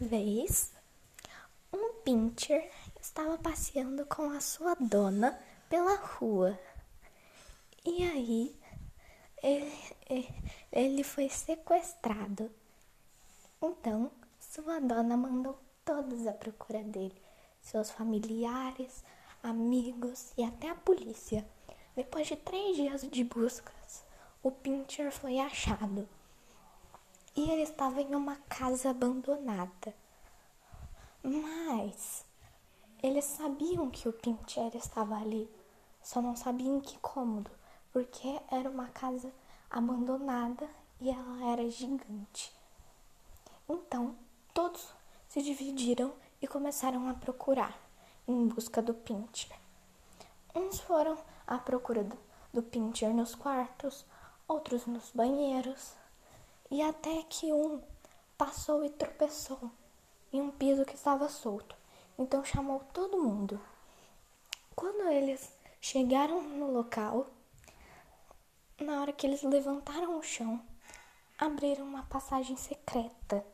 vez, um pincher estava passeando com a sua dona pela rua. E aí, ele, ele foi sequestrado. Então, sua dona mandou todos à procura dele, seus familiares, amigos e até a polícia. Depois de três dias de buscas, o Pincher foi achado. E ele estava em uma casa abandonada. Mas eles sabiam que o Pincher estava ali, só não sabiam que cômodo, porque era uma casa abandonada e ela era gigante. Então, todos se dividiram e começaram a procurar em busca do Pincher. Uns foram à procura do, do Pincher nos quartos, outros nos banheiros, e até que um passou e tropeçou em um piso que estava solto. Então chamou todo mundo. Quando eles chegaram no local, na hora que eles levantaram o chão, abriram uma passagem secreta.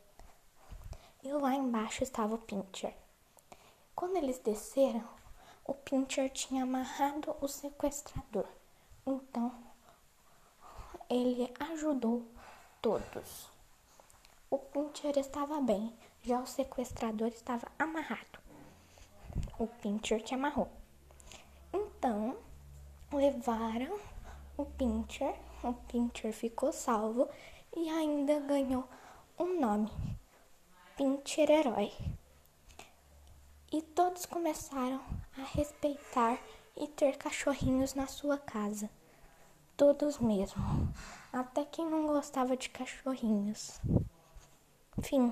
E lá embaixo estava o Pincher. Quando eles desceram, o Pincher tinha amarrado o sequestrador. Então, ele ajudou todos. O Pincher estava bem, já o sequestrador estava amarrado. O Pincher te amarrou. Então, levaram o Pincher, o Pincher ficou salvo e ainda ganhou um nome: Pincher Herói. E todos começaram a respeitar e ter cachorrinhos na sua casa. Todos mesmo. Até quem não gostava de cachorrinhos. Fim.